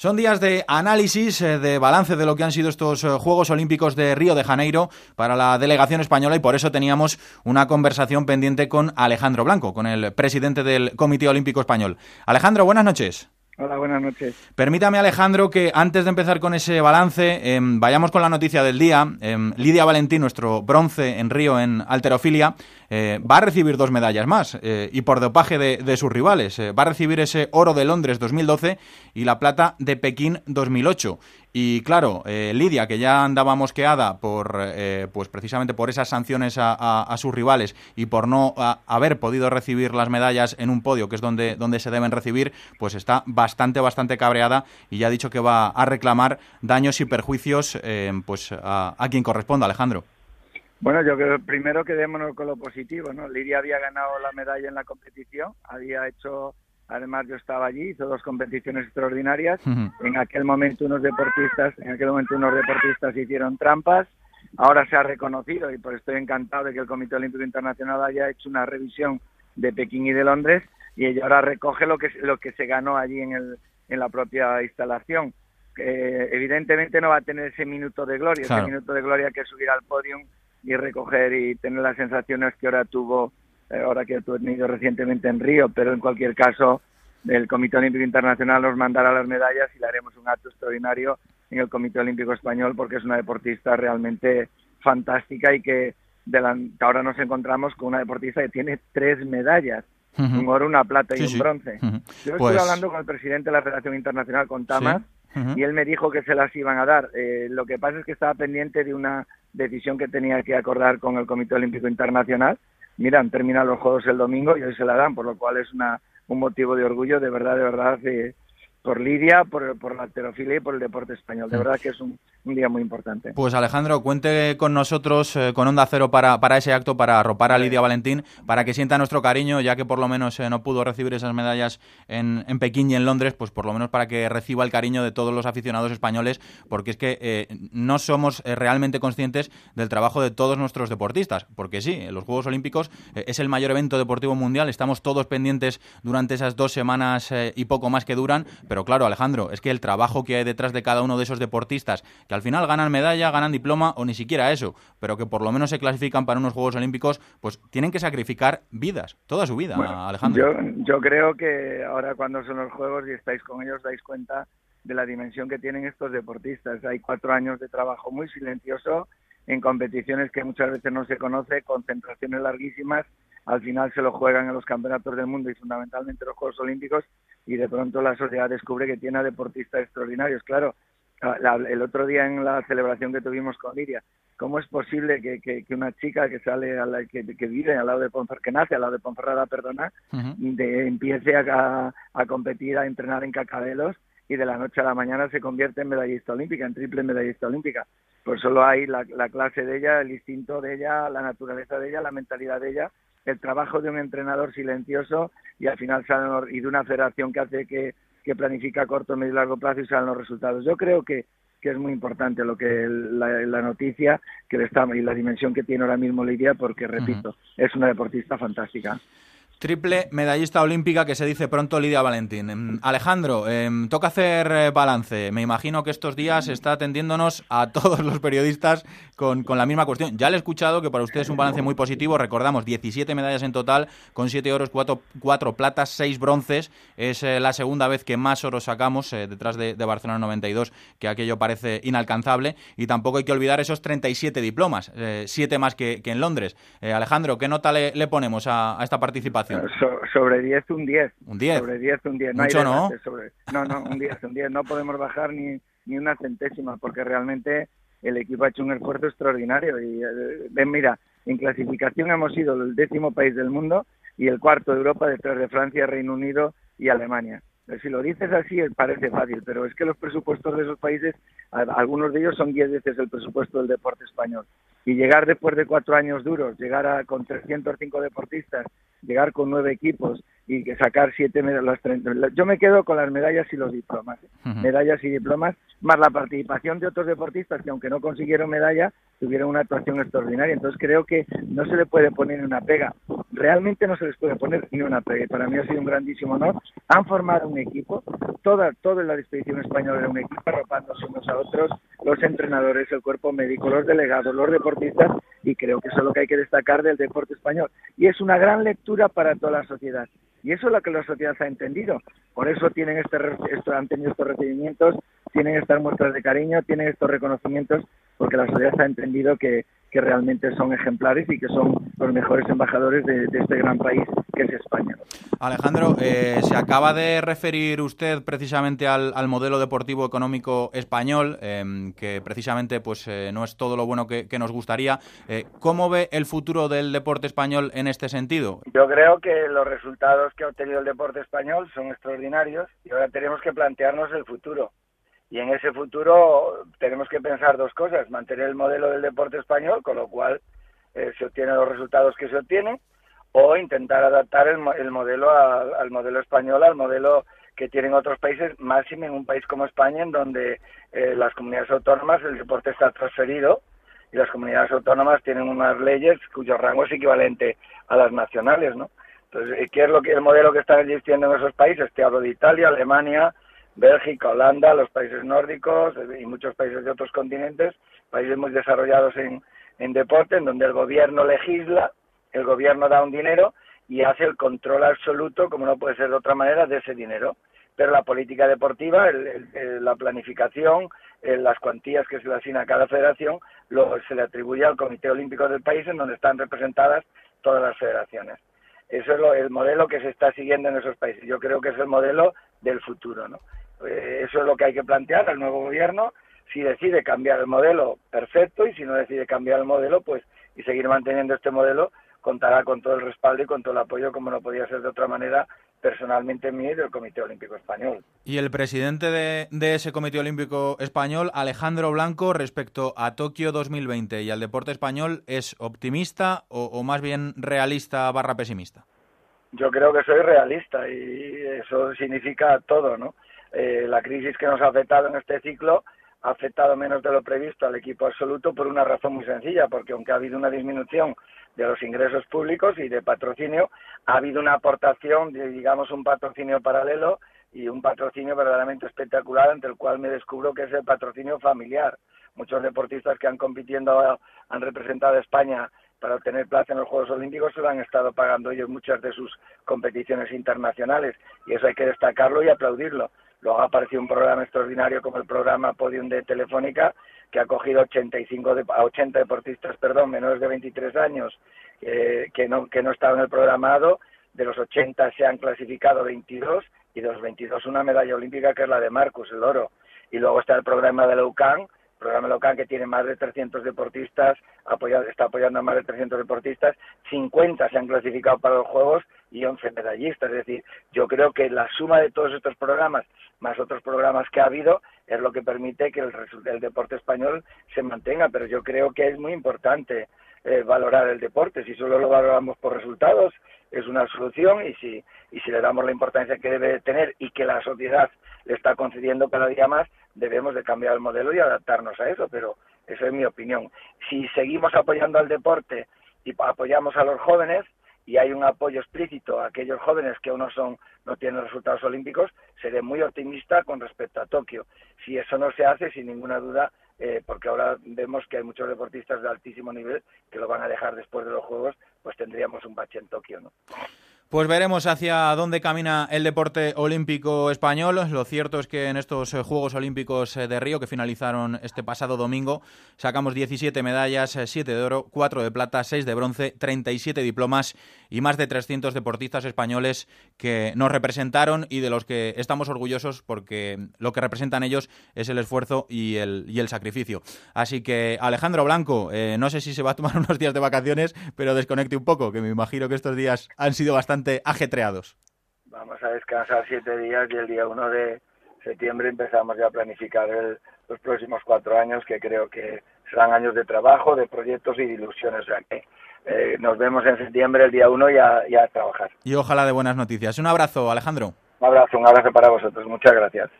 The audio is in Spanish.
Son días de análisis, eh, de balance de lo que han sido estos eh, Juegos Olímpicos de Río de Janeiro para la delegación española y por eso teníamos una conversación pendiente con Alejandro Blanco, con el presidente del Comité Olímpico Español. Alejandro, buenas noches. Hola, buenas noches. Permítame, Alejandro, que antes de empezar con ese balance, em, vayamos con la noticia del día. Em, Lidia Valentín, nuestro bronce en Río en alterofilia, eh, va a recibir dos medallas más eh, y por dopaje de, sus rivales. Eh, va a recibir ese oro de Londres 2012 y la plata de Pekín 2008. Y claro, Lidia, que ya andaba mosqueada por, pues precisamente por esas sanciones a, sus rivales y por no haber podido recibir las medallas en un podio, que es donde, donde se deben recibir, pues está bastante, bastante cabreada y ya ha dicho que va a reclamar daños y perjuicios pues a, a quien corresponda, Alejandro. Bueno, yo creo primero quedémonos con lo positivo, ¿no? Lidia había ganado la medalla en la competición, había hecho, además yo estaba allí, hizo dos competiciones extraordinarias. En aquel momento unos deportistas, en aquel momento unos deportistas hicieron trampas. Ahora se ha reconocido y por estoy encantado de que el Comité Olímpico Internacional haya hecho una revisión de Pekín y de Londres y ella ahora recoge lo que lo que se ganó allí en el en la propia instalación. Eh, evidentemente no va a tener ese minuto de gloria, ese minuto de gloria que subir al podio y recoger y tener las sensaciones que ahora tuvo, ahora que ha tenido recientemente en Río, pero en cualquier caso el Comité Olímpico Internacional nos mandará las medallas y le haremos un acto extraordinario en el Comité Olímpico Español porque es una deportista realmente fantástica y que, ahora nos encontramos con una deportista que tiene tres medallas, un oro, una plata y un bronce. Yo estuve pues hablando con el presidente de la Federación Internacional, con Tamas, y él me dijo que se las iban a dar. Eh, lo que pasa es que estaba pendiente de una decisión que tenía que acordar con el Comité Olímpico Internacional. Mira, han terminado los Juegos el domingo y hoy se la dan, por lo cual es una, un motivo de orgullo, de verdad, de verdad, de, por Lidia, por, por la alterofilia y por el deporte español. De verdad que es un, día muy importante. Pues Alejandro, cuente con nosotros, eh, con Onda Cero, para, para ese acto, para arropar a Lidia Valentín, para que sienta nuestro cariño, ya que por lo menos eh, no pudo recibir esas medallas en, en, Pekín y en Londres, pues por lo menos para que reciba el cariño de todos los aficionados españoles, porque es que eh, no somos realmente conscientes del trabajo de todos nuestros deportistas, porque sí, los Juegos Olímpicos es el mayor evento deportivo mundial, estamos todos pendientes durante esas dos semanas y poco más que duran, pero claro, Alejandro, es que el trabajo que hay detrás de cada uno de esos deportistas, que al final ganan medalla, ganan diploma o ni siquiera eso, pero que por lo menos se clasifican para unos Juegos Olímpicos, pues tienen que sacrificar vidas, toda su vida, Alejandro. Yo, yo creo que ahora cuando son los Juegos y estáis con ellos dais cuenta de la dimensión que tienen estos deportistas. Hay cuatro años de trabajo muy silencioso en competiciones que muchas veces no se conoce, concentraciones larguísimas, al final se lo juegan en los campeonatos del mundo y fundamentalmente los Juegos Olímpicos y de pronto la sociedad descubre que tiene a deportistas extraordinarios. Claro, el otro día en la celebración que tuvimos con Liria, ¿cómo es posible que, que, una chica que sale a la, que, vive al lado de Ponferrada, que nace al lado de Ponferrada, perdona, de, empiece a, a, competir, a entrenar en cacabelos y de la noche a la mañana se convierte en medallista olímpica, en triple medallista olímpica? Pues solo hay la, la clase de ella, el instinto de ella, la naturaleza de ella, la mentalidad de ella el trabajo de un entrenador silencioso y al final salen y de una federación que hace que, que planifica a corto, medio y largo plazo y salen los resultados. Yo creo que, que es muy importante lo que la, noticia que está y la dimensión que tiene ahora mismo Lidia porque repito es una deportista fantástica Triple medallista olímpica que se dice pronto Lidia Valentín. Em, Alejandro, em, toca hacer eh, balance. Me imagino que estos días está atendiéndonos a todos los periodistas con, la misma cuestión. Ya le he escuchado que para usted es un balance muy positivo. Recordamos, 17 medallas en total, con 7 oros, 4, platas, 6 bronces. Es eh, la segunda vez que más oros sacamos, eh, detrás de, Barcelona 92, que aquello parece inalcanzable. Y tampoco hay que olvidar esos 37 diplomas, 7 más que, en Londres. Alejandro, ¿qué nota le, ponemos a esta participación? Sobre 10, un 10. ¿Un 10? Sobre 10, un 10. No Mucho, ¿no? no, no, un 10, un 10. No podemos bajar ni, ni una centésima porque realmente el equipo ha hecho un esfuerzo extraordinario. Y eh, mira, en clasificación hemos sido el décimo país del mundo y el cuarto de Europa detrás de Francia, Reino Unido y Alemania. Si lo dices así parece fácil, pero es que los presupuestos de esos países, algunos de ellos son 10 veces el presupuesto del deporte español. Y llegar después de cuatro años duros, llegar a, con 305 deportistas, llegar con nueve equipos y que sacar siete medallas. Yo me quedo con las medallas y los diplomas. Medallas y diplomas, más la participación de otros deportistas que aunque no consiguieron medalla, tuvieron una actuación extraordinaria. Entonces creo que no se le puede poner una pega. Realmente no se les puede poner ni una pega. Para mí ha sido un grandísimo honor. Han formado un equipo. Toda, toda la expedición española era un equipo arropándose unos a otros, los entrenadores, el cuerpo médico, los delegados, los deportistas. Y creo que eso es lo que hay que destacar del deporte español. Y es una gran lectura para toda la sociedad. Y eso es lo que la sociedad ha entendido. Por eso tienen este, esto, han tenido estos recibimientos, tienen estas muestras de cariño, tienen estos reconocimientos, porque la sociedad ha entendido que, que realmente son ejemplares y que son los mejores embajadores de, este gran país que es España. Alejandro, eh, se acaba de referir usted precisamente al, modelo deportivo económico español, em, que precisamente pues eh, no es todo lo bueno que, nos gustaría. Eh, ¿Cómo ve el futuro del deporte español en este sentido? Yo creo que los resultados que ha obtenido el deporte español son extraordinarios y ahora tenemos que plantearnos el futuro. Y en ese futuro tenemos que pensar dos cosas, mantener el modelo del deporte español, con lo cual eh, se obtienen los resultados que se obtienen, o intentar adaptar el, modelo al, modelo español, al modelo que tienen otros países, más en un país como España, en donde eh, las comunidades autónomas el deporte está transferido y las comunidades autónomas tienen unas leyes cuyo rango es equivalente a las nacionales, ¿no? Entonces, ¿qué es lo que el modelo que están existiendo en esos países? Te hablo de Italia, Alemania, Bélgica, Holanda, los países nórdicos y muchos países de otros continentes, países muy desarrollados en, deporte, en donde el gobierno legisla, el gobierno da un dinero y hace el control absoluto, como no puede ser de otra manera, de ese dinero. Pero la política deportiva, la planificación, las cuantías que se le asigna a cada federación, lo, se le atribuye al Comité Olímpico del país, en donde están representadas todas las federaciones. Eso es lo, el modelo que se está siguiendo en esos países. Yo creo que es el modelo del futuro, ¿no? Eh, eso es lo que hay que plantear al nuevo gobierno. Si decide cambiar el modelo, perfecto, y si no decide cambiar el modelo, pues y seguir manteniendo este modelo, contará con todo el respaldo y con todo el apoyo, como no podía ser de otra manera, personalmente mío y del Comité Olímpico Español. Y el presidente de, ese Comité Olímpico Español, Alejandro Blanco, respecto a Tokio 2020 y al deporte español, ¿es optimista o, o más bien realista barra pesimista? Yo creo que soy realista y eso significa todo, ¿no? Eh, la crisis que nos ha afectado en este ciclo ha afectado menos de lo previsto al equipo absoluto por una razón muy sencilla, porque aunque ha habido una disminución de los ingresos públicos y de patrocinio, ha habido una aportación, de, digamos, un patrocinio paralelo y un patrocinio verdaderamente espectacular, ante el cual me descubro que es el patrocinio familiar. Muchos deportistas que han compitiendo, han representado a España para obtener plaza en los Juegos Olímpicos se lo han estado pagando ellos muchas de sus competiciones internacionales y eso hay que destacarlo y aplaudirlo. Luego ha aparecido un programa extraordinario como el programa Podium de Telefónica, que ha cogido 85 a 80 deportistas, perdón, menores de 23 años, eh, que, no, que no estaban en el programado. De los 80 se han clasificado 22 y de los 22 una medalla olímpica que es la de Marcus, el oro. Y luego está el programa de la UCAN, programa local que tiene más de 300 deportistas, está apoyando a más de 300 deportistas, 50 se han clasificado para los Juegos y 11 medallistas. Es decir, yo creo que la suma de todos estos programas, más otros programas que ha habido, es lo que permite que el, el deporte español se mantenga. Pero yo creo que es muy importante eh, valorar el deporte. Si solo lo valoramos por resultados, es una solución y si, y si le damos la importancia que debe tener y que la sociedad le está concediendo cada día más, debemos de cambiar el modelo y adaptarnos a eso, pero esa es mi opinión. Si seguimos apoyando al deporte y apoyamos a los jóvenes y hay un apoyo explícito a aquellos jóvenes que aún no son no tienen resultados olímpicos, seré muy optimista con respecto a Tokio. Si eso no se hace, sin ninguna duda, eh, porque ahora vemos que hay muchos deportistas de altísimo nivel que lo van a dejar después de los Juegos, pues tendríamos un bache en Tokio, ¿no? Pues veremos hacia dónde camina el deporte olímpico español. Lo cierto es que en estos eh, Juegos Olímpicos eh, de Río, que finalizaron este pasado domingo, sacamos 17 medallas, 7 de oro, 4 de plata, 6 de bronce, 37 diplomas y más de 300 deportistas españoles que nos representaron y de los que estamos orgullosos porque lo que representan ellos es el esfuerzo y el, y el sacrificio. Así que Alejandro Blanco, eh, no sé si se va a tomar unos días de vacaciones, pero desconecte un poco, que me imagino que estos días han sido bastante ajetreados. Vamos a descansar siete días y el día 1 de septiembre empezamos ya a planificar los próximos cuatro años, que creo que serán años de trabajo, de proyectos y de ilusiones. O eh, nos vemos en septiembre, el día 1, ya, ya a trabajar. Y ojalá de buenas noticias. Un abrazo, Alejandro. Un abrazo, un abrazo para vosotros. Muchas gracias.